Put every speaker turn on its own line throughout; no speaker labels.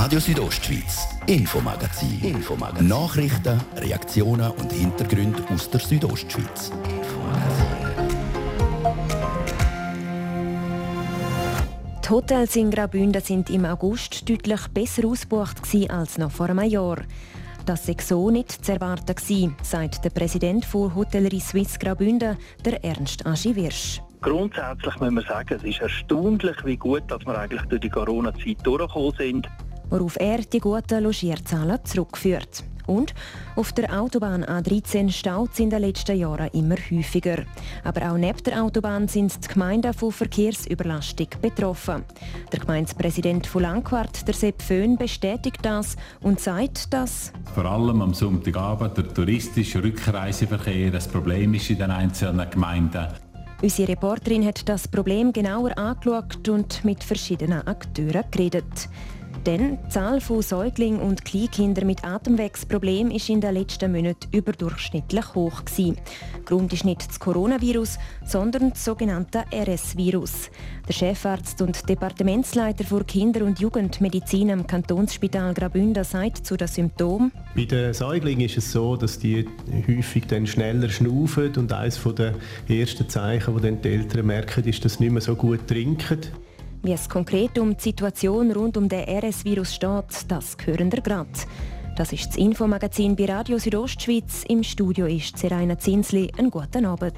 Radio Südostschweiz, Infomagazin. Infomagazin. Nachrichten, Reaktionen und Hintergründe aus der Südostschweiz.
Die Hotels in Graubünden sind im August deutlich besser ausgebucht als noch vor einem Jahr. Das sei so nicht zu erwarten gewesen, sagt der Präsident von Hotellerie Suisse Graubünden, der Ernst Aschi Wirsch.
Grundsätzlich muss man sagen, es ist erstaunlich, wie gut dass wir eigentlich durch die Corona-Zeit durchgekommen sind.
Worauf er die guten Logierzahlen zurückführt. Und auf der Autobahn A13 staut es in den letzten Jahren immer häufiger. Aber auch neben der Autobahn sind die Gemeinden von Verkehrsüberlastung betroffen. Der Gemeindepräsident von Langquart, der Sepp Föhn, bestätigt das und sagt, dass
vor allem am Sonntagabend der touristische Rückreiseverkehr ein Problem ist in den einzelnen Gemeinden.
Unsere Reporterin hat das Problem genauer angeschaut und mit verschiedenen Akteuren geredet. Denn die Zahl von Säuglingen und Kleinkindern mit Atemwegsproblemen ist in den letzten Monaten überdurchschnittlich hoch. Gewesen. Grund ist nicht das Coronavirus, sondern das sogenannte RS-Virus. Der Chefarzt und Departementsleiter für Kinder- und Jugendmedizin am Kantonsspital Graubünden sagt zu den Symptomen.
Bei den Säuglingen ist es so, dass die häufig dann schneller schnaufen und eines der ersten Zeichen, die dann die Eltern merken, ist, dass sie nicht mehr so gut trinken.
Wie es konkret um die Situation rund um den RS-Virus steht, das hören wir gerade. Das ist das Infomagazin bei Radio Südostschweiz. Im Studio ist Seraina Zinsli. Einen guten Abend.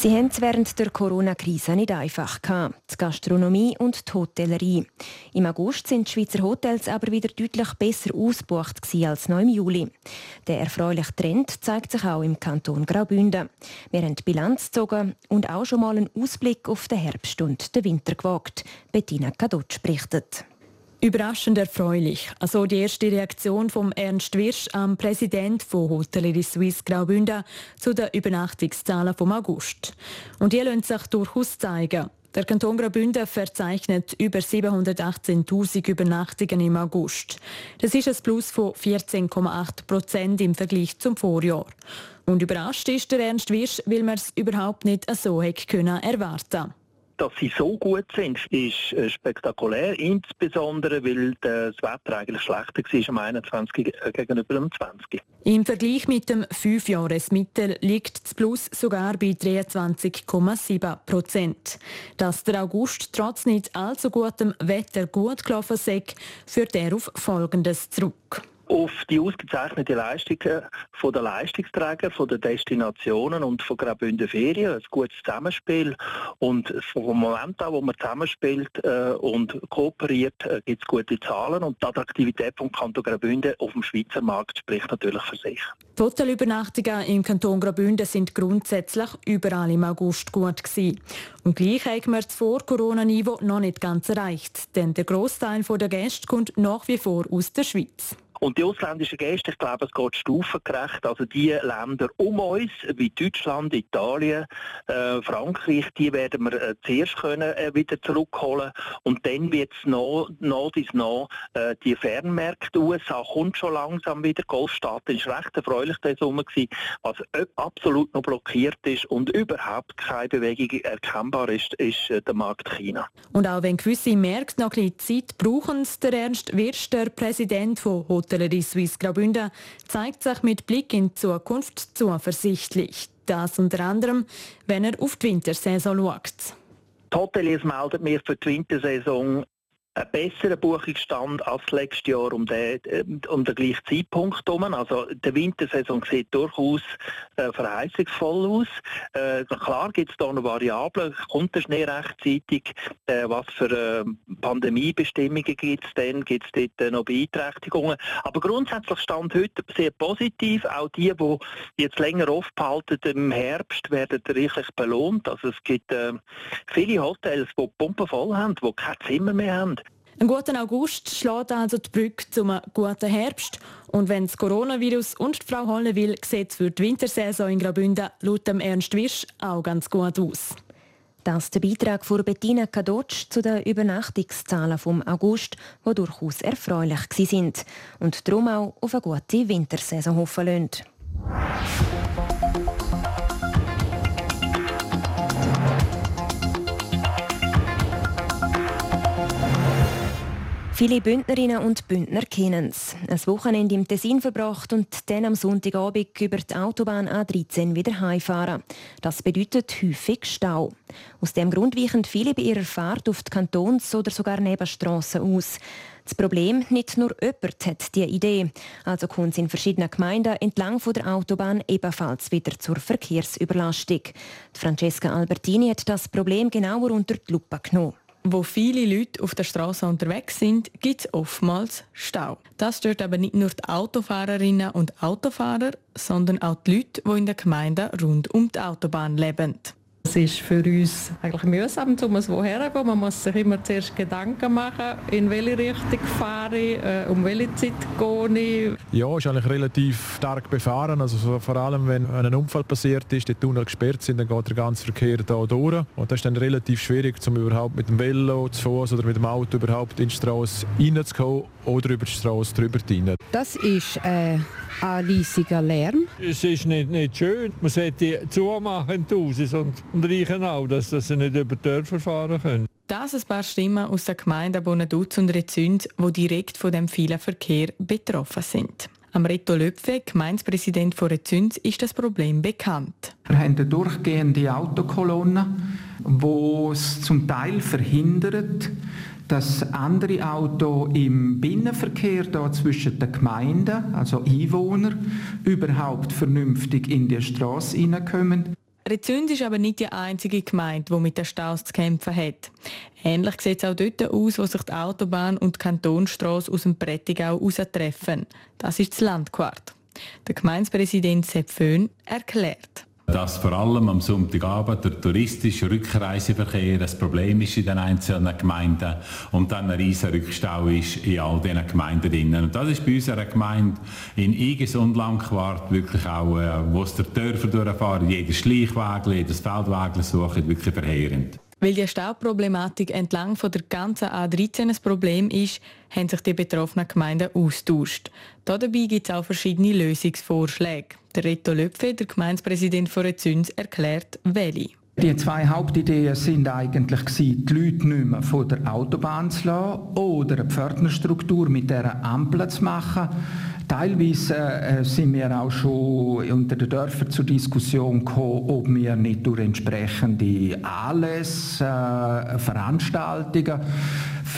Sie haben es während der Corona-Krise nicht einfach gehabt. Die Gastronomie und die Hotellerie. Im August sind die Schweizer Hotels aber wieder deutlich besser ausgebucht als noch im Juli. Der erfreuliche Trend zeigt sich auch im Kanton Graubünden. Wir haben die Bilanz gezogen und auch schon mal einen Ausblick auf den Herbst und den Winter gewagt. Bettina Kadotsch berichtet.
Überraschend erfreulich. Also die erste Reaktion vom Ernst Wirsch am Präsident von Hotellerie Suisse Graubünden zu den Übernachtungszahlen vom August. Und die lassen sich durchaus zeigen. Der Kanton Graubünden verzeichnet über 718.000 Übernachtungen im August. Das ist ein Plus von 14,8 Prozent im Vergleich zum Vorjahr. Und überrascht ist der Ernst Wirsch, weil man es überhaupt nicht so hätte können erwarten
dass sie so gut sind, ist äh, spektakulär, insbesondere weil das Wetter eigentlich schlechter war am 21. gegenüber dem 20.
Im Vergleich mit dem Fünfjahresmittel liegt das Plus sogar bei 23,7 Prozent. Dass der August trotz nicht allzu gutem Wetter gut gelaufen ist, führt er auf Folgendes zurück
auf die ausgezeichnete Leistung von der Leistungsträger, von den Destinationen und von Graubünden Ferien, ein gutes Zusammenspiel und vom Moment an, wo man zusammenspielt äh, und kooperiert, äh, gibt es gute Zahlen und die Attraktivität vom Kanton Graubünden auf dem Schweizer Markt spricht natürlich für sich.
Die Hotelübernachtungen im Kanton Graubünden sind grundsätzlich überall im August gut gewesen. Und gleich haben wir das Vor-Corona-Niveau noch nicht ganz erreicht, denn der Großteil der Gäste kommt nach wie vor aus der Schweiz.
Und die ausländischen Gäste, ich glaube, es geht stufengerecht. Also die Länder um uns, wie Deutschland, Italien, äh, Frankreich, die werden wir äh, zuerst können, äh, wieder zurückholen. Und dann wird es noch, dies noch äh, die Fernmärkte. USA kommt schon langsam wieder. Golfstaaten ist recht erfreulich der Sommer gewesen. Was absolut noch blockiert ist und überhaupt keine Bewegung erkennbar ist, ist äh, der Markt China.
Und auch wenn gewisse Märkte noch ein bisschen Zeit brauchen, der Ernst Wirsch, der Präsident von Hotellerie Suisse Graubünden zeigt sich mit Blick in die Zukunft zuversichtlich. Das unter anderem, wenn er auf die Wintersaison schaut.
Die Hoteliers melden mir für die Wintersaison einen besseren Buchungsstand als letztes Jahr um den, äh, um den gleichen Zeitpunkt herum. Also die Wintersaison sieht durchaus äh, verheißungsvoll aus. Äh, klar gibt es da noch Variablen, kommt der Schnee rechtzeitig, äh, was für äh, Pandemiebestimmungen gibt es denn, gibt es dort äh, noch Beeinträchtigungen. Aber grundsätzlich stand heute sehr positiv, auch die, die jetzt länger aufgehalten im Herbst, werden reichlich belohnt. Also es gibt viele Hotels, die Pumpen voll haben, die kein Zimmer mehr haben.
Ein guter August schlägt also die Brücke zum guten Herbst. Und wenn das Coronavirus und die Frau Holle will, sieht es für die Wintersaison in Graubünden laut dem Ernst Wisch auch ganz gut aus.
Das ist der Beitrag von Bettina Kadotsch zu den Übernachtungszahlen vom August, die durchaus erfreulich sind und darum auch auf eine gute Wintersaison hoffen lassen. Viele Bündnerinnen und Bündner kennen es. Ein Wochenende im Tessin verbracht und dann am Sonntagabend über die Autobahn A13 wieder heimfahren. Das bedeutet häufig Stau. Aus dem Grund weichen viele bei ihrer Fahrt auf die Kantons- oder sogar Nebenstrassen aus. Das Problem, nicht nur jemand hat diese Idee. Also kommt es in verschiedenen Gemeinden entlang von der Autobahn ebenfalls wieder zur Verkehrsüberlastung. Francesca Albertini hat das Problem genauer unter die Lupe genommen.
Wo viele Leute auf der Straße unterwegs sind, gibt es oftmals Stau. Das stört aber nicht nur die Autofahrerinnen und Autofahrer, sondern auch die Leute, die in der Gemeinde rund um die Autobahn leben.
Es ist für uns eigentlich mühsam, um es woher. Man muss sich immer zuerst Gedanken machen, in welche Richtung fahre ich, äh, um welche Zeit gehe ich.
Ja, ist eigentlich relativ stark befahren. Also vor allem, wenn ein Unfall passiert ist, die Tunnel gesperrt sind, dann geht der ganze Verkehr da durch. Und das ist dann relativ schwierig, um überhaupt mit dem Velo, zu Fuß oder mit dem Auto überhaupt in die Straße reinzukommen oder über die Straße drüber rein.
Das ist äh, ein riesiger Lärm.
Es ist nicht, nicht schön. Man sollte zumachen die Hauses und, und reichen auch, dass, dass sie nicht über die Dörfer fahren können.
Das ein paar Stimmen aus der Gemeinde Bonaduz und Rezünd, die direkt von dem vielen Verkehr betroffen sind. Am Reto Löpfe, Gemeindepräsident von Rezünd, ist das Problem bekannt.
Wir haben eine durchgehende Autokolonne, die es zum Teil verhindert, dass andere Autos im Binnenverkehr da zwischen den Gemeinden, also Einwohner, überhaupt vernünftig in die Straße hineinkommen.
Rezünd ist aber nicht die einzige Gemeinde, die mit den Staus zu kämpfen hat. Ähnlich sieht es auch dort aus, wo sich die Autobahn und die Kantonsstrasse aus dem Prättigau treffen. Das ist das Landquart. Der Gemeindepräsident Sepp Föhn erklärt
dass vor allem am Sonntagabend der touristische Rückreiseverkehr das Problem ist in den einzelnen Gemeinden und dann ein riesiger Rückstau ist in all diesen Gemeinden drinnen. Und das ist bei unserer Gemeinde in Iges und Langquart wirklich auch, äh, wo es der Dörfer durchfahren, jedes Schleichweg, jedes Feldweg suchen, wirklich verheerend.
Weil die Stauproblematik entlang von der ganzen A13 ein Problem ist, haben sich die betroffenen Gemeinden austauscht. Dabei gibt es auch verschiedene Lösungsvorschläge. Der Reto Löpfe, der Gemeindepräsident von Rezüns, erklärt, welche.
Die zwei Hauptideen sind eigentlich die Leute nicht mehr von der Autobahn zu lassen oder eine Pförtnerstruktur mit dieser Ampel zu machen. Teilweise äh, sind wir auch schon unter den Dörfern zur Diskussion gekommen, ob wir nicht durch entsprechende Anlässe, äh, Veranstaltungen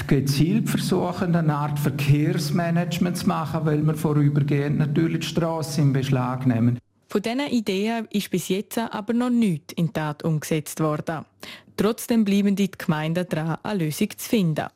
gezielt versuchen, eine Art Verkehrsmanagement zu machen, weil wir vorübergehend natürlich die Straße in Beschlag nehmen.
Von diesen Ideen ist bis jetzt aber noch nichts in Tat umgesetzt worden. Trotzdem bleiben die Gemeinden dran, eine Lösung zu finden.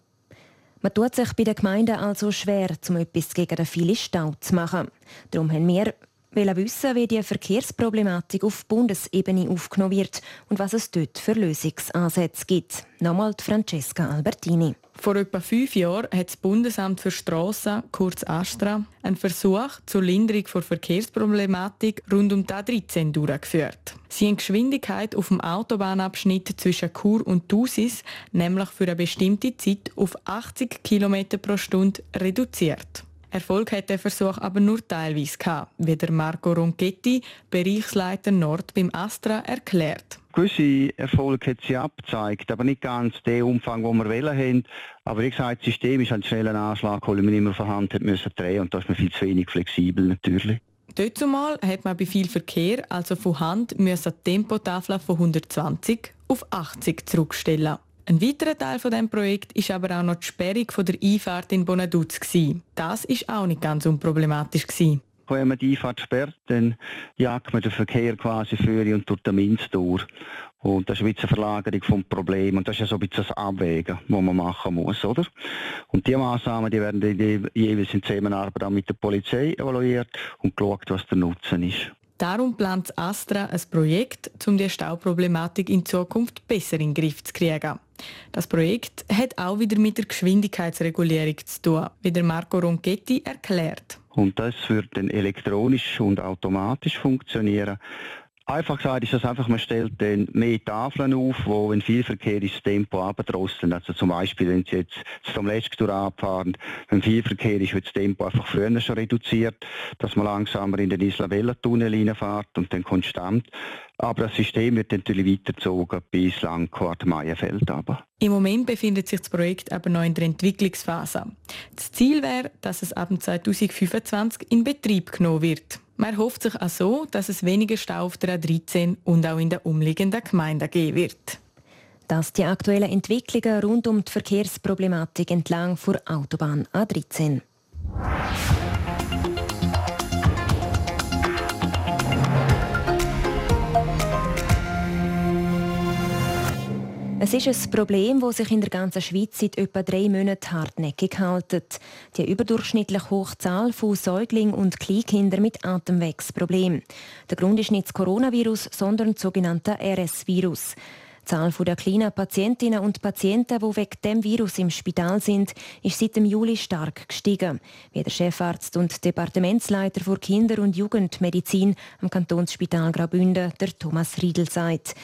Man tut sich bei den Gemeinden also schwer, um etwas gegen den vielen Stau zu machen. Darum haben wir wissen, wie die Verkehrsproblematik auf Bundesebene aufgenommen wird und was es dort für Lösungsansätze gibt. Nochmal Francesca Albertini.
Vor etwa fünf Jahren hat das Bundesamt für Strassen, kurz ASTRA, einen Versuch zur Linderung der Verkehrsproblematik rund um die A13 durchgeführt. Sie haben Geschwindigkeit auf dem Autobahnabschnitt zwischen Chur und Thusis nämlich für eine bestimmte Zeit auf 80 km pro Stunde reduziert. Erfolg hat der Versuch aber nur teilweise gehabt, wie der Marco Ronchetti, Bereichsleiter Nord beim Astra, erklärt.
Gewisse Erfolge hat sie abgezeigt, aber nicht ganz den Umfang, den wir wollen haben. Aber wie gesagt, das System ist ein schneller Anschlag, weil man immer von Hand hat müssen drehen und da ist man viel zu wenig flexibel natürlich.
Dort hat man bei viel Verkehr, also von Hand, müssen die Tempotafel von 120 auf 80 zurückstellen. Ein weiterer Teil von dem Projekt ist aber auch noch die Sperrung von der Einfahrt in Bonaduz. Das ist auch nicht ganz unproblematisch.
Wenn man die Einfahrt sperrt, dann jagt man den Verkehr quasi für und durch den Minz durch. Und das ist eine Verlagerung vom Problem. Und das ist ja so ein bisschen das Abwägen, das man machen muss, oder? Und die Massnahmen, die werden die jeweils in Zusammenarbeit mit der Polizei evaluiert und geschaut, was der Nutzen ist.
Darum plant Astra ein Projekt, um die Stauproblematik in Zukunft besser in den Griff zu kriegen. Das Projekt hat auch wieder mit der Geschwindigkeitsregulierung zu tun, wie der Marco Ronchetti erklärt.
Und das wird dann elektronisch und automatisch funktionieren. Einfach gesagt ist das einfach, man stellt dann mehr Tafeln auf, wo wenn viel Verkehr ist, das Tempo abdrosseln. Also zum Beispiel, wenn Sie jetzt vom Letzten abfahren, wenn viel Verkehr ist, wird das Tempo einfach früher schon reduziert, dass man langsamer in den Isla-Vella-Tunnel reinfährt und dann konstant. Aber das System wird natürlich weitergezogen bis Langquart Meienfeld. Aber.
Im Moment befindet sich das Projekt aber noch in der Entwicklungsphase. Das Ziel wäre, dass es ab 2025 in Betrieb genommen wird. Man hofft sich auch so, dass es weniger Stau auf der A13 und auch in den umliegenden Gemeinden geben wird.
Das die aktuellen Entwicklungen rund um die Verkehrsproblematik entlang der Autobahn A13. Es ist ein Problem, das sich in der ganzen Schweiz seit etwa drei Monaten hartnäckig hält. Die überdurchschnittlich hohe Zahl von Säuglingen und Kleinkindern mit Atemwegsproblemen. Der Grund ist nicht das Coronavirus, sondern das sogenannte RS-Virus. Die Zahl der kleinen Patientinnen und Patienten, die wegen dem Virus im Spital sind, ist seit dem Juli stark gestiegen, wie der Chefarzt und Departementsleiter für Kinder- und Jugendmedizin am Kantonsspital Graubünden, der Thomas Riedel, sagt.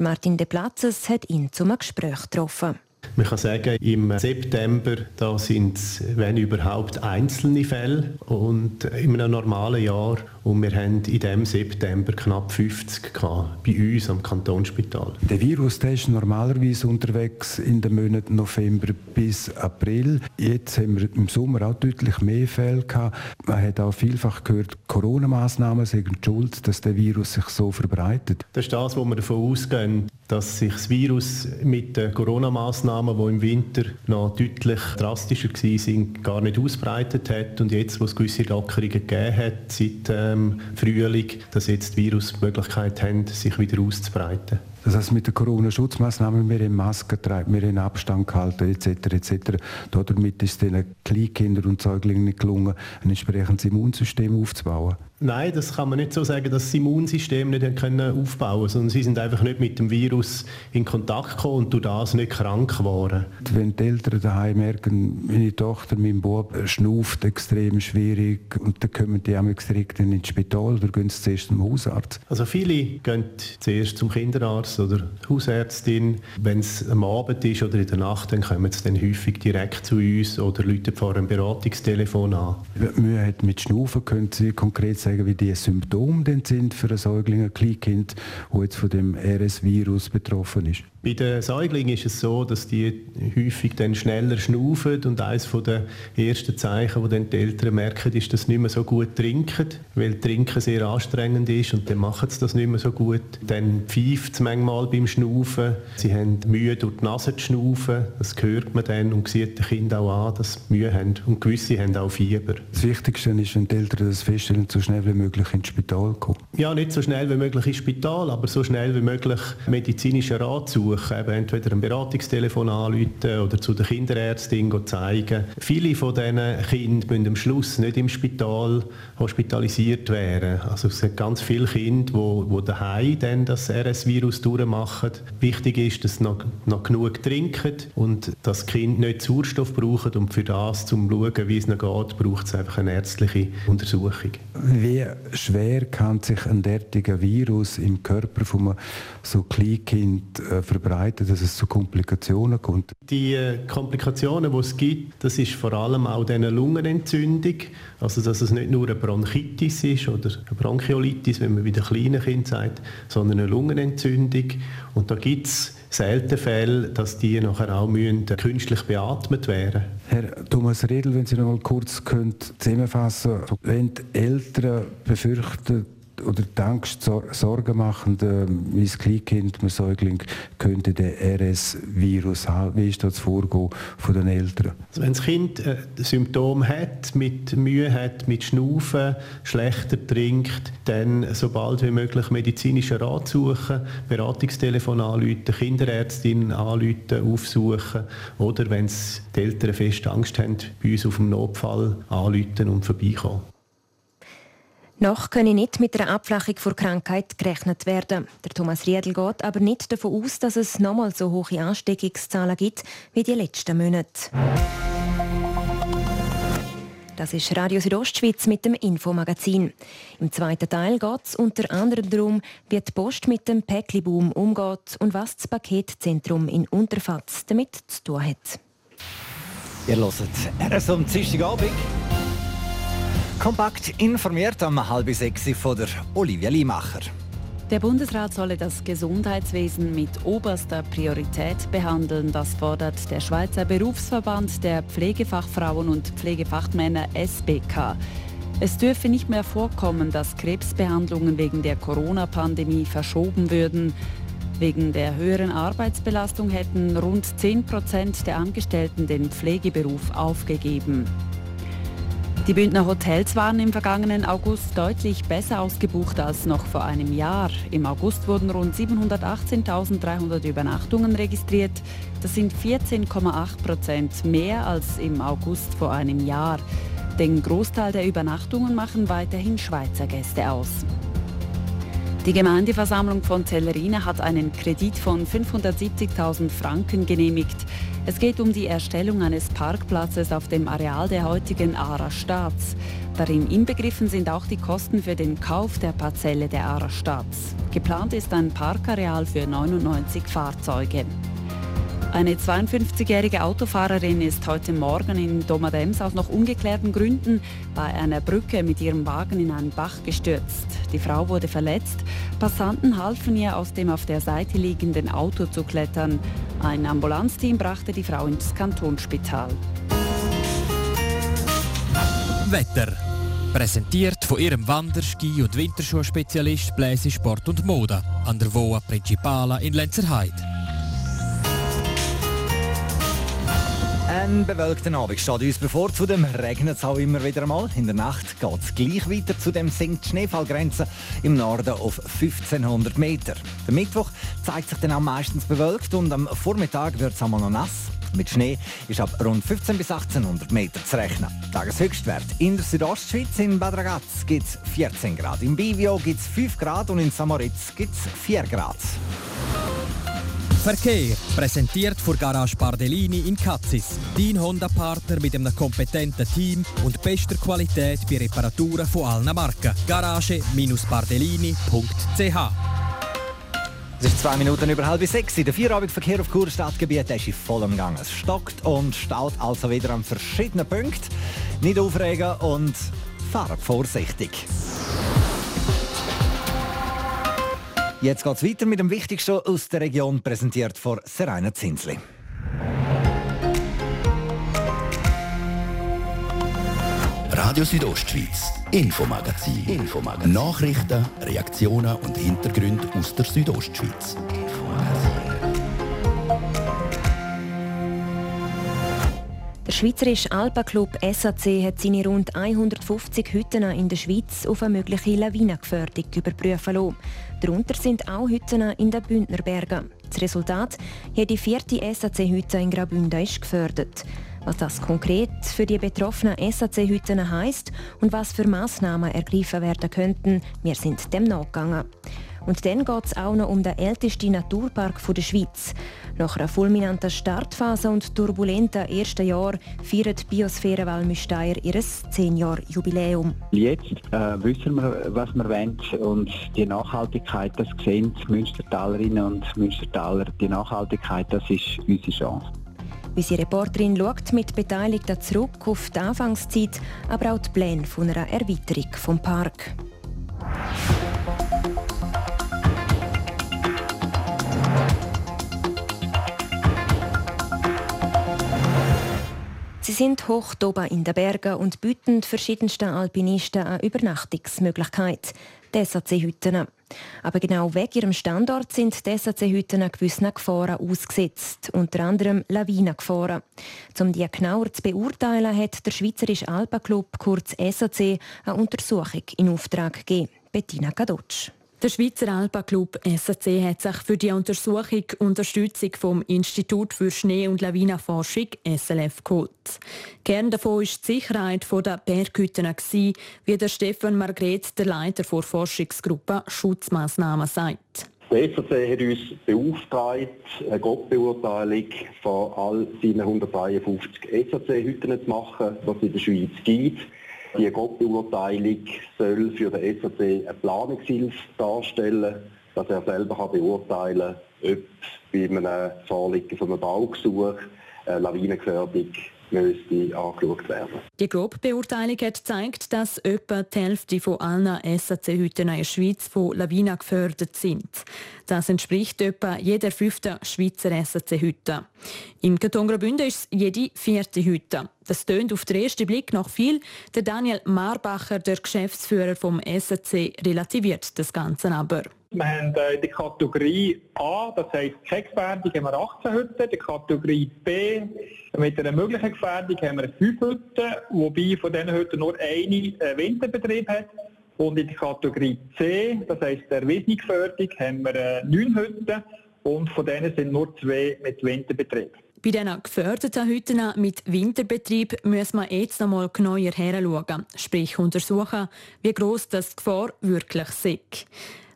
Martin De Platzes hat ihn zum Gespräch getroffen.
Man kann sagen, im September sind es, wenn überhaupt, einzelne Fälle und in einem normalen Jahr und wir haben in diesem September knapp 50 gehabt, bei uns am Kantonsspital.
Der Virus der ist normalerweise unterwegs in den Monaten November bis April. Jetzt haben wir im Sommer auch deutlich mehr Fälle gehabt. Man hat auch vielfach gehört, Corona-Maßnahmen sind schuld, dass der Virus sich so verbreitet.
Das ist das, wo wir davon ausgehen, dass sich das Virus mit den Corona-Maßnahmen, die im Winter noch deutlich drastischer waren, gar nicht ausbreitet hat und jetzt, wo es gewisse Lockerungen gegeben hat, seit ähm, Frühling, dass jetzt die Virus die Möglichkeit haben, sich wieder auszubreiten.
Das heißt, mit den Corona-Schutzmaßnahmen, wir haben Masken getragen, wir haben Abstand gehalten, etc., etc. Damit ist es den Kleinkindern und Säuglingen nicht gelungen, ein entsprechendes Immunsystem aufzubauen.
Nein, das kann man nicht so sagen, dass das Immunsystem nicht können aufbauen sondern sie sind einfach nicht mit dem Virus in Kontakt gekommen und durch das nicht krank geworden.
Wenn die Eltern daheim merken, meine Tochter, mein Bub schnauft extrem schwierig und dann kommen die direkt ins Spital oder gehen sie zuerst zum Hausarzt?
Also viele gehen zuerst zum Kinderarzt oder Hausärztin. Wenn es am Abend ist oder in der Nacht, dann kommen sie dann häufig direkt zu uns oder rufen vor einem Beratungstelefon an.
Wenn Mühe hat mit Schnaufen, können Sie konkret sagen, sagen, wie die Symptome denn sind für ein Säugling, ein Kleinkind, das jetzt von dem RS-Virus betroffen ist?
Bei den Säuglingen ist es so, dass die häufig dann schneller schnaufen und eines der ersten Zeichen, die dann die Eltern merken, ist, dass sie nicht mehr so gut trinken, weil Trinken sehr anstrengend ist und dann machen sie das nicht mehr so gut. Dann pfeift es manchmal beim Schnaufen. Sie haben Mühe durch die Nase zu schnaufen, das hört man dann und sieht den Kind auch an, dass sie Mühe haben und gewisse haben auch Fieber.
Das Wichtigste ist, wenn die Eltern das feststellen, so schnell wie möglich ins Spital kommen.
Ja, nicht so schnell wie möglich ins Spital, aber so schnell wie möglich medizinischen Rat suchen eben entweder ein Beratungstelefon anrufen oder zu der Kinderärztin zeigen. Viele von diesen Kindern müssen am Schluss nicht im Spital hospitalisiert werden. Also es sind ganz viele Kinder, die, die daheim dann das RS-Virus durchmachen. Wichtig ist, dass sie noch, noch genug trinken und das Kind nicht Sauerstoff braucht und für das, um zu schauen, wie es noch geht, braucht es einfach eine ärztliche Untersuchung.
Wie schwer kann sich ein derartiger Virus im Körper von einem so Kleinkind äh, verbreiten, dass es zu Komplikationen kommt?
Die äh, Komplikationen, die es gibt, das ist vor allem auch eine Lungenentzündung, also dass es nicht nur eine Bronchitis ist oder eine Bronchiolitis, wenn man bei den kleinen Kindern sagt, sondern eine Lungenentzündung. Und da gibt es selten Fälle, dass die nachher auch müssen künstlich beatmet werden.
Herr Thomas Redl, wenn Sie noch mal kurz zusammenfassen können, wenn die Eltern befürchten, oder die Angst, Sorgen machen, mein Kleinkind, mein Säugling könnte den RS-Virus haben. Wie ist das Vorgehen von den Eltern?
Also wenn das Kind äh, Symptome hat, mit Mühe hat, mit Schnaufen, schlechter trinkt, dann sobald wie möglich medizinischen Rat suchen, Beratungstelefon anrufen, Kinderärztin anrufen, aufsuchen oder wenn die Eltern fest Angst haben, bei uns auf dem Notfall anrufen und vorbeikommen.
Noch könne nicht mit einer Abflachung vor Krankheit gerechnet werden. Der Thomas Riedel geht aber nicht davon aus, dass es nochmal so hohe Ansteckungszahlen gibt wie die letzten Monate. Das ist Radio Südostschweiz mit dem Infomagazin. Im zweiten Teil geht es unter anderem darum, wie die Post mit dem Päckli-Boom umgeht und was das Paketzentrum in Unterfatz damit zu tun hat.
Ihr hört RS am Dienstagabend. Kompakt informiert am halb sechs von der Olivia Limacher.
Der Bundesrat solle das Gesundheitswesen mit oberster Priorität behandeln. Das fordert der Schweizer Berufsverband der Pflegefachfrauen und Pflegefachmänner SBK. Es dürfe nicht mehr vorkommen, dass Krebsbehandlungen wegen der Corona-Pandemie verschoben würden. Wegen der höheren Arbeitsbelastung hätten rund 10 Prozent der Angestellten den Pflegeberuf aufgegeben. Die Bündner Hotels waren im vergangenen August deutlich besser ausgebucht als noch vor einem Jahr. Im August wurden rund 718.300 Übernachtungen registriert. Das sind 14,8 Prozent mehr als im August vor einem Jahr. Den Großteil der Übernachtungen machen weiterhin Schweizer Gäste aus. Die Gemeindeversammlung von Tellerina hat einen Kredit von 570.000 Franken genehmigt. Es geht um die Erstellung eines Parkplatzes auf dem Areal der heutigen Ara Staats. Darin inbegriffen sind auch die Kosten für den Kauf der Parzelle der Ara Staats. Geplant ist ein Parkareal für 99 Fahrzeuge. Eine 52-jährige Autofahrerin ist heute Morgen in Domadems aus noch ungeklärten Gründen bei einer Brücke mit ihrem Wagen in einen Bach gestürzt. Die Frau wurde verletzt. Passanten halfen ihr, aus dem auf der Seite liegenden Auto zu klettern. Ein Ambulanzteam brachte die Frau ins Kantonsspital.
Wetter. Präsentiert von ihrem Wander-, Ski- und Winterschuhspezialist Bläse Sport und Mode an der Voa Principala in Lenzerheide.
Ein bewölkter Abend steht uns bevor. Zudem regnet es auch immer wieder einmal. In der Nacht geht es gleich weiter. Zudem sinkt die Schneefallgrenze im Norden auf 1500 Meter. Der Mittwoch zeigt sich dann auch meistens bewölkt und am Vormittag wird es einmal noch nass. Mit Schnee ist ab rund 15 bis 1800 Meter zu rechnen. Tageshöchstwert in der Südostschweiz in Bad Ragaz gibt es 14 Grad, in Bivio gibt es 5 Grad und in Samoritz gibt es 4 Grad.
Verkehr präsentiert vor Garage Bardellini in Katzis. Dein Honda-Partner mit einem kompetenten Team und bester Qualität bei Reparaturen von allen Marken. Garage-bardellini.ch
Es ist zwei Minuten über halb sechs. Der Vierabendverkehr auf Chur Stadtgebiet ist in vollem Gang. Es stockt und staut also wieder an verschiedenen Punkten. Nicht aufregen und fahren vorsichtig. Jetzt geht es weiter mit dem Wichtigsten aus der Region, präsentiert von Seraina Zinsli.
Radio Südostschweiz, Infomagazin. Infomagazin. Nachrichten, Reaktionen und Hintergründe aus der Südostschweiz.
Der Schweizerische Alpaclub SAC hat seine rund 150 Hütten in der Schweiz auf eine mögliche Lawinengefährdung überprüfen lassen. Darunter sind auch Hütten in den Bündnerbergen. Das Resultat: jede vierte SAC-Hütte in Graubünden ist gefördert. Was das konkret für die betroffenen SAC-Hütten heisst und was für Massnahmen ergriffen werden könnten, wir sind dem nachgegangen. Und dann geht es auch noch um den ältesten Naturpark der Schweiz. Nach einer fulminanten Startphase und turbulenten ersten Jahr feiert die Biosphäre Walmüsteier ihr 10-Jahr-Jubiläum.
Jetzt äh, wissen wir, was wir wollen und die Nachhaltigkeit, das sehen die Münstertalerinnen und Münstertaler. Die Nachhaltigkeit, das ist unsere Chance.
Unsere Reporterin schaut mit Beteiligten zurück auf die Anfangszeit, aber auch die Pläne von einer Erweiterung des Parks. Sind hoch oben in den Bergen und bieten verschiedensten Alpinisten eine Übernachtungsmöglichkeit, die SAC-Hütten. Aber genau wegen ihrem Standort sind die SAC-Hütten gewissen Gefahren ausgesetzt, unter anderem Lawinengefahren. Um die genauer zu beurteilen, hat der Schweizerische Alpenclub, kurz SAC, eine Untersuchung in Auftrag gegeben. Bettina Kadotsch.
Der Schweizer Alpaclub SAC hat sich für die Untersuchung Unterstützung vom Institut für Schnee- und Lawinenforschung SLF geholt. Kern davon war die Sicherheit der Berghütten, wie der Stefan Margret, der Leiter der Forschungsgruppe Schutzmaßnahmen, sagt.
Der SAC hat uns beauftragt, eine Grobbeurteilung von all seinen 153 SAC-Hütten zu machen, die es in der Schweiz gibt. Die Grobbeurteilung soll für den SAC eine Planungshilfe darstellen, dass er selber beurteilen kann, ob bei einem Vorliegen von einem Baugesuch eine Lawinengefährdung müsste angeschaut werden.
Die Grobbeurteilung hat gezeigt, dass etwa die Hälfte von allen SAC-Hütten in der Schweiz von Lawinen gefördert sind. Das entspricht etwa jeder fünften Schweizer SAC-Hütte. Im Kanton Graubünden ist es jede vierte Hütte. Das tönt auf den ersten Blick noch viel. Der Daniel Marbacher, der Geschäftsführer vom SAC, relativiert das Ganze aber.
Wir haben äh, in der Kategorie A, das heisst keine Gefährdung, haben wir 18 Hütten. In der Kategorie B, mit einer möglichen Gefährdung, haben wir 5 Hütten, wobei von diesen Hütten nur eine äh, Winterbetrieb hat. Und in der Kategorie C, das heisst der erwiesene Gefährdung, haben wir äh, 9 Hütten und von denen sind nur zwei mit Winterbetrieb.
Bei diesen geförderten Hütten mit Winterbetrieb müssen wir jetzt noch mal genauer heranschauen, sprich untersuchen, wie gross das Gefahr wirklich ist.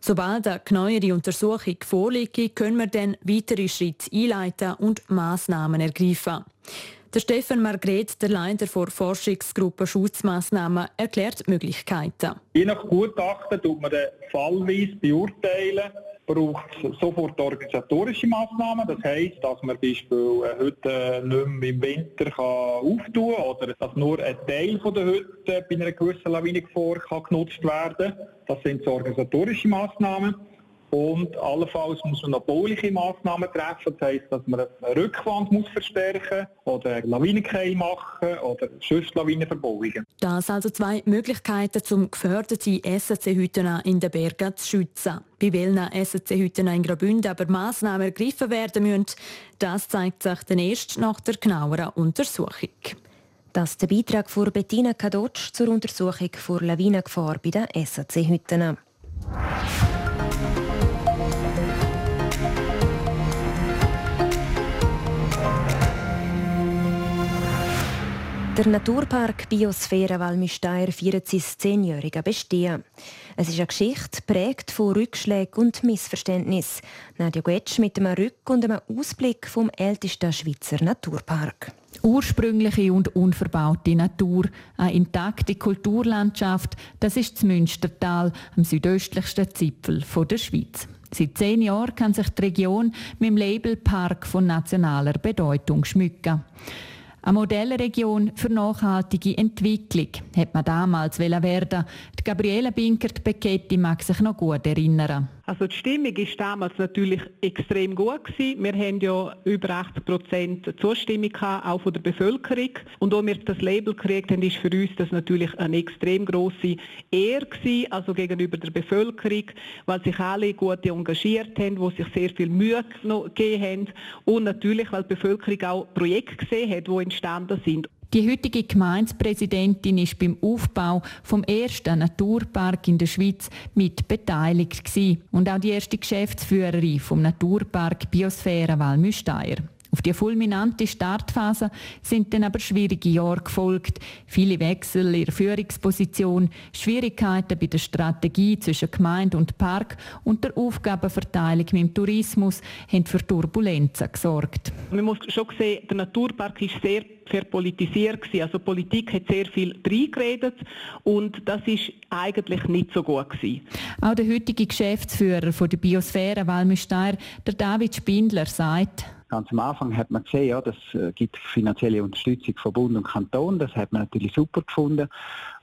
Sobald eine genauere Untersuchung vorliegt, können wir dann weitere Schritte einleiten und Massnahmen ergreifen. Der Stefan Margret, der Leiter der Forschungsgruppe Schutzmaßnahmen, erklärt die Möglichkeiten.
Je nach Gutachten tut man den fallweise beurteilen braucht es sofort organisatorische Massnahmen. Das heisst, dass man beispielsweise heute nicht mehr im Winter kann auftun kann oder dass nur ein Teil der Hütte bei einer gewissen Lawinengefahr genutzt werden kann. Das sind so organisatorische Massnahmen. Und allenfalls muss man noch bauliche Massnahmen treffen. Das heisst, dass man eine Rückwand muss verstärken oder Lawinenkeil machen oder sonst Lawinenverbauungen.
Das also zwei Möglichkeiten, um geförderte SAC-Hütten in den Bergen zu schützen. Bei welchen SAC-Hütten in Graubünden aber Massnahmen ergriffen werden müssen, das zeigt sich dann erst nach der genaueren Untersuchung. Das ist der Beitrag von Bettina Kadotsch zur Untersuchung der Lawinengefahr bei den SAC-Hütten. Der Naturpark Biosphäre Walmüsteier feiert sein zehnjähriges Bestehen. Es ist eine Geschichte prägt von Rückschlägen und Missverständnissen. Nadja Guetsch mit einem Rück- und einem Ausblick vom ältesten Schweizer Naturpark.
Ursprüngliche und unverbaute Natur, eine intakte Kulturlandschaft, das ist das Münstertal, am südöstlichsten Zipfel der Schweiz. Seit zehn Jahren kann sich die Region mit dem Label Park von nationaler Bedeutung schmücken. Eine Modellregion für nachhaltige Entwicklung hat man damals werden. Die Gabriele Binkert-Becchetti mag sich noch gut erinnern.
Also die Stimmung war damals natürlich extrem gut gewesen. Wir haben ja über 80 Prozent Zustimmung gehabt, auch von der Bevölkerung. Und als wir das Label gekriegt haben, ist für uns das natürlich eine extrem große Ehre gewesen, also gegenüber der Bevölkerung, weil sich alle gut engagiert haben, wo sich sehr viel Mühe gegeben haben und natürlich, weil die Bevölkerung auch Projekte gesehen hat, die entstanden sind.
Die heutige Gemeindepräsidentin ist beim Aufbau vom ersten Naturpark in der Schweiz mit beteiligt gewesen. und auch die erste Geschäftsführerin vom Naturpark Biosphäre Walmüsteier. Auf die fulminante Startphase sind dann aber schwierige Jahre gefolgt. Viele Wechsel in der Führungsposition, Schwierigkeiten bei der Strategie zwischen Gemeinde und Park und der Aufgabenverteilung mit dem Tourismus haben für Turbulenzen gesorgt.
Man muss schon sehen, der Naturpark ist sehr verpolitisiert gewesen. Also Politik hat sehr viel reingeredet und das ist eigentlich nicht so gut gewesen.
Auch der heutige Geschäftsführer von der Biosphäre Walmüsteier, der David Spindler, sagt,
Ganz am Anfang hat man gesehen, ja, das äh, gibt finanzielle Unterstützung von Bund und Kanton. Das hat man natürlich super gefunden.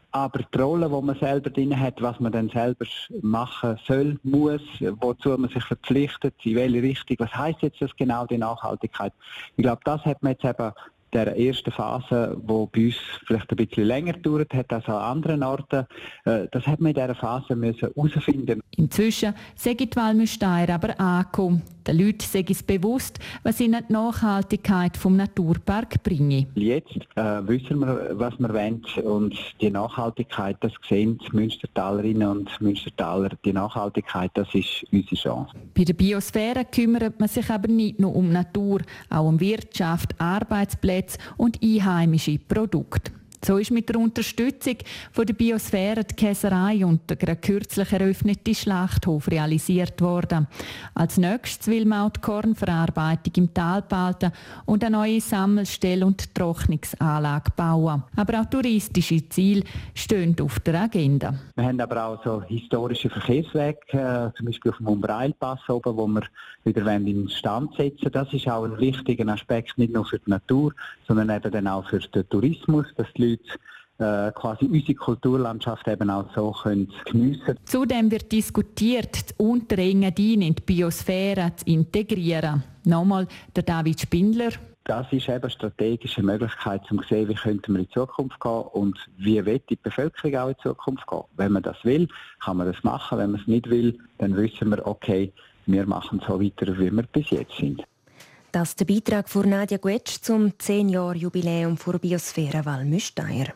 Aber die Rolle, die man selber drin hat, was man dann selber machen soll, muss, wozu man sich verpflichtet, in welche Richtung, was heißt jetzt das genau, die Nachhaltigkeit? Ich glaube, das hat man jetzt eben der ersten Phase, wo bei uns vielleicht ein bisschen länger gedauert hat als an anderen Orten, äh, das hat man in dieser Phase müssen herausfinden.
Inzwischen sagt die Walmüsteier aber angekommen. Den Leuten sei es bewusst, was ihnen die Nachhaltigkeit vom Naturpark bringe.
Jetzt äh, wissen wir, was wir wollen und die Nachhaltigkeit, das sehen die Münstertalerinnen und Münstertaler, die Nachhaltigkeit, das ist unsere Chance.
Bei der Biosphäre kümmert man sich aber nicht nur um Natur, auch um Wirtschaft, Arbeitsplätze und einheimische Produkte. So ist mit der Unterstützung von der Biosphäre die Käserei und der kürzlich eröffnete Schlachthof realisiert worden. Als nächstes will man auch die Kornverarbeitung im Tal behalten und eine neue Sammelstelle und Trocknungsanlage bauen. Aber auch touristische Ziele stehen auf der Agenda.
Wir haben aber auch so historische Verkehrswege, äh, zum Beispiel auf dem Umbreilpass oben, wo wir wieder in Stand setzen Das ist auch ein wichtiger Aspekt, nicht nur für die Natur, sondern eben dann auch für den Tourismus, dass die Leute äh, quasi unsere Kulturlandschaft eben auch so können geniessen
Zudem wird diskutiert, die Unterengadin in die Biosphäre zu integrieren. Nochmal der David Spindler.
Das ist eben eine strategische Möglichkeit, um zu sehen, wie könnten wir in Zukunft gehen und wie wird die Bevölkerung auch in Zukunft gehen. Wenn man das will, kann man das machen. Wenn man es nicht will, dann wissen wir, okay, wir machen so weiter, wie wir bis jetzt sind.
Das ist der Beitrag von Nadja Guetsch zum 10-Jahr-Jubiläum der Biosphäre Walmüsteier.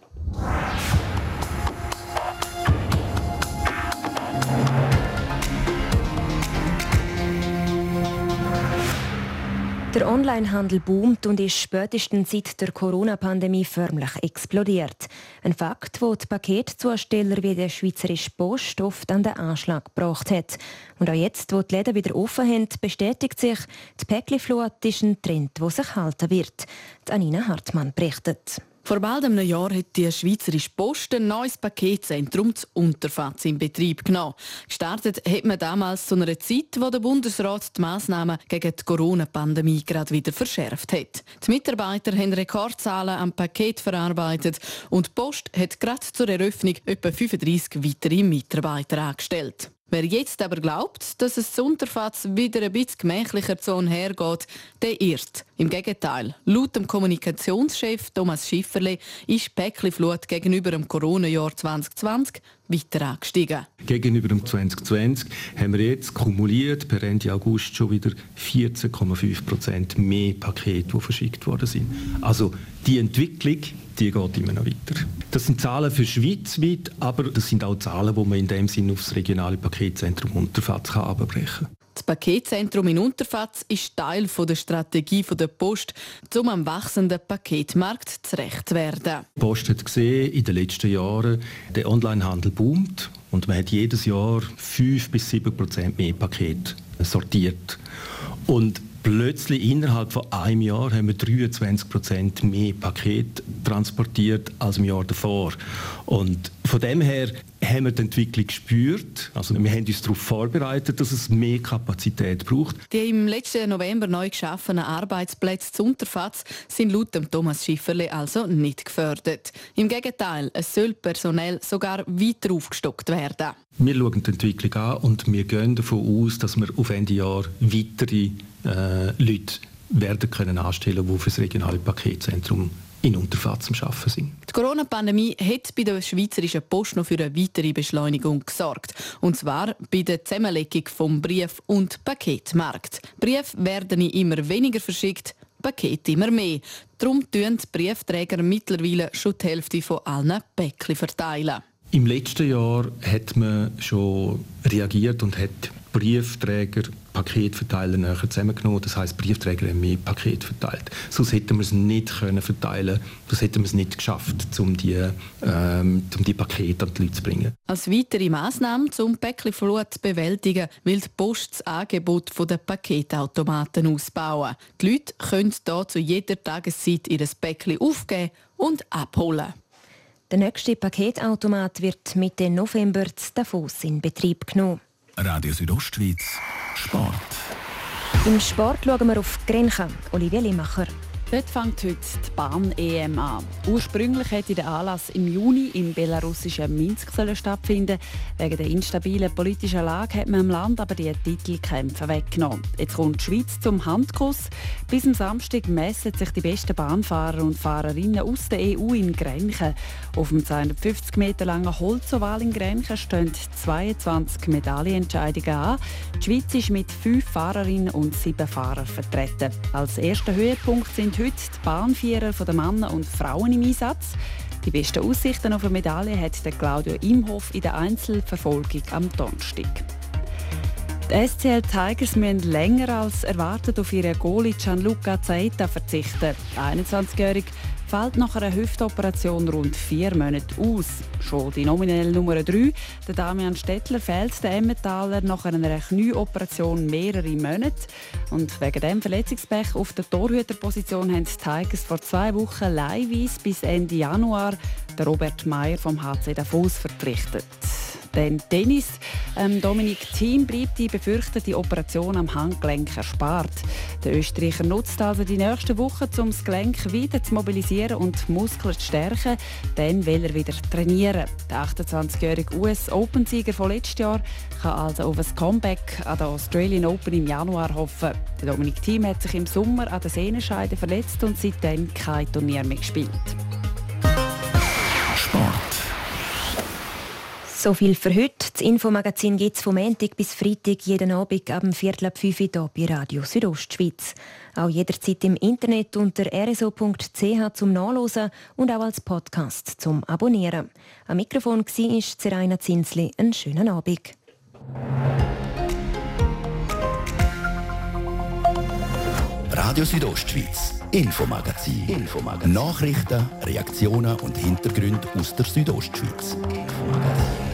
Der Onlinehandel boomt und ist spätestens seit der Corona-Pandemie förmlich explodiert. Ein Fakt, wo die Paketzusteller wie der Schweizerische Post oft an den Anschlag gebracht hat. Und auch jetzt, wo die Läden wieder offen haben, bestätigt sich, die Päckchenflut ist ein Trend, der sich halten wird. Die Anina Hartmann berichtet.
Vor bald einem Jahr hat die Schweizerische Post ein neues Paketzentrum zu Unterfatz in Betrieb genommen. Gestartet hat man damals zu einer Zeit, wo der Bundesrat die Massnahmen gegen die Corona-Pandemie gerade wieder verschärft hat. Die Mitarbeiter haben Rekordzahlen am Paket verarbeitet und die Post hat gerade zur Eröffnung etwa 35 weitere Mitarbeiter angestellt. Wer jetzt aber glaubt, dass es Unterfatz wieder ein bisschen gemächlicher zu hergeht, der irrt. Im Gegenteil, laut dem Kommunikationschef Thomas Schifferle ist Päckchenflut gegenüber dem Corona-Jahr 2020 weiter angestiegen.
Gegenüber dem 2020 haben wir jetzt kumuliert per Ende August schon wieder 14,5 Prozent mehr Pakete, die verschickt worden sind. Also die Entwicklung die geht immer noch weiter. Das sind Zahlen für schweizweit, aber das sind auch Zahlen, die man in dem Sinne auf das regionale Paketzentrum Unterfatz abbrechen kann.
Das Paketzentrum in Unterfatz ist Teil der Strategie der Post, um am wachsenden Paketmarkt zurecht zu werden.
Die Post hat gesehen, in den letzten Jahren, der Onlinehandel boomt und man hat jedes Jahr 5 bis 7 Prozent mehr Pakete sortiert. Und Plötzlich innerhalb von einem Jahr haben wir 23 Prozent mehr Paket transportiert als im Jahr davor. Und von dem her haben wir die Entwicklung gespürt. Also wir haben uns darauf vorbereitet, dass es mehr Kapazität braucht.
Die im letzten November neu geschaffenen Arbeitsplätze zu Unterfatz sind laut Thomas Schifferle also nicht gefördert. Im Gegenteil, es soll personell sogar weiter aufgestockt werden.
Wir schauen die Entwicklung an und wir gehen davon aus, dass wir auf Ende Jahr weitere äh, Leute werden können anstellen, die für das regionale Paketzentrum in Unterfahrt zum Arbeiten sind.
Die Corona-Pandemie hat bei der Schweizerischen Post noch für eine weitere Beschleunigung gesorgt. Und zwar bei der Zusammenlegung vom Brief- und Paketmarkt. Briefe werden immer weniger verschickt, Pakete immer mehr. Darum tun die Briefträger mittlerweile schon die Hälfte von allen Päckchen verteilen.
Im letzten Jahr hat man schon reagiert und hat Briefträger, Paketverteiler näher zusammengenommen. Das heißt, Briefträger haben mehr Paket verteilt. Sonst hätten wir es nicht können verteilen. Sonst hätten wir es nicht geschafft, um die, ähm, um die Pakete an die Leute zu bringen.
Als weitere Massnahme zum Päckchenflut zu bewältigen, will die Post das Angebot der Paketautomaten ausbauen. Die Leute können hier zu jeder Tageszeit ihr Päckchen aufgeben und abholen.
Der nächste Paketautomat wird Mitte November zu Davos in Betrieb genommen.
Radio Südostschweiz, Sport.
Im Sport schauen wir auf Grenchen. Olivia Limacher.
Dort fängt heute die Bahn-EM an. Ursprünglich hätte der Anlass im Juni im belarussischen Minsk stattfinden Wegen der instabilen politischen Lage hat man im Land aber die Titelkämpfe weggenommen. Jetzt kommt die Schweiz zum Handkuss. Bis am Samstag messen sich die besten Bahnfahrer und Fahrerinnen aus der EU in Grenchen. Auf dem 250 Meter langen Holzoval in Grenchen stehen 22 Medaillenentscheidungen an. Die Schweiz ist mit fünf Fahrerinnen und sieben Fahrern vertreten. Als erster Höhepunkt sind heute die Bahnvierer der Männer und Frauen im Einsatz. Die besten Aussichten auf eine Medaille hat der Claudio Imhoff in der Einzelverfolgung am Donnerstag. Die SCL Tigers müssen länger als erwartet auf ihren Goalie Gianluca Zaeta verzichten. Der 21-Jährige fällt nach einer Hüftoperation rund vier Monate aus. Schon die nominelle Nummer 3, der Damian Stettler, fehlt der Emmentaler nach einer Knieoperation mehrere Monate. Und wegen dem Verletzungspech auf der Torhüterposition haben die Tigers vor zwei Wochen leihweise bis Ende Januar der Robert Meyer vom HC Davos verpflichtet. Denn Tennis. Ähm, Dominik Thiem bleibt die befürchtete Operation am Handgelenk erspart. Der Österreicher nutzt also die nächsten Wochen, um das Gelenk wieder zu mobilisieren und die Muskeln zu stärken. Dann will er wieder trainieren. Der 28-jährige US-Open-Sieger von letztes Jahr kann also auf ein Comeback an der Australian Open im Januar hoffen. Der Dominik Thiem hat sich im Sommer an der Sehnenscheide verletzt und seitdem kein Turnier mehr gespielt.
So viel für heute. Das Infomagazin gibt es vom Montag bis Freitag jeden Abend ab Viertel ab 5 Uhr hier bei Radio Südostschweiz. Auch jederzeit im Internet unter rso.ch zum Nachlesen und auch als Podcast zum Abonnieren. Am Mikrofon war Seraina Zinsli. Einen schönen Abend.
Radio Südostschweiz, Infomagazin. Infomagazin. Nachrichten, Reaktionen und Hintergründe aus der Südostschweiz. Infomagazin.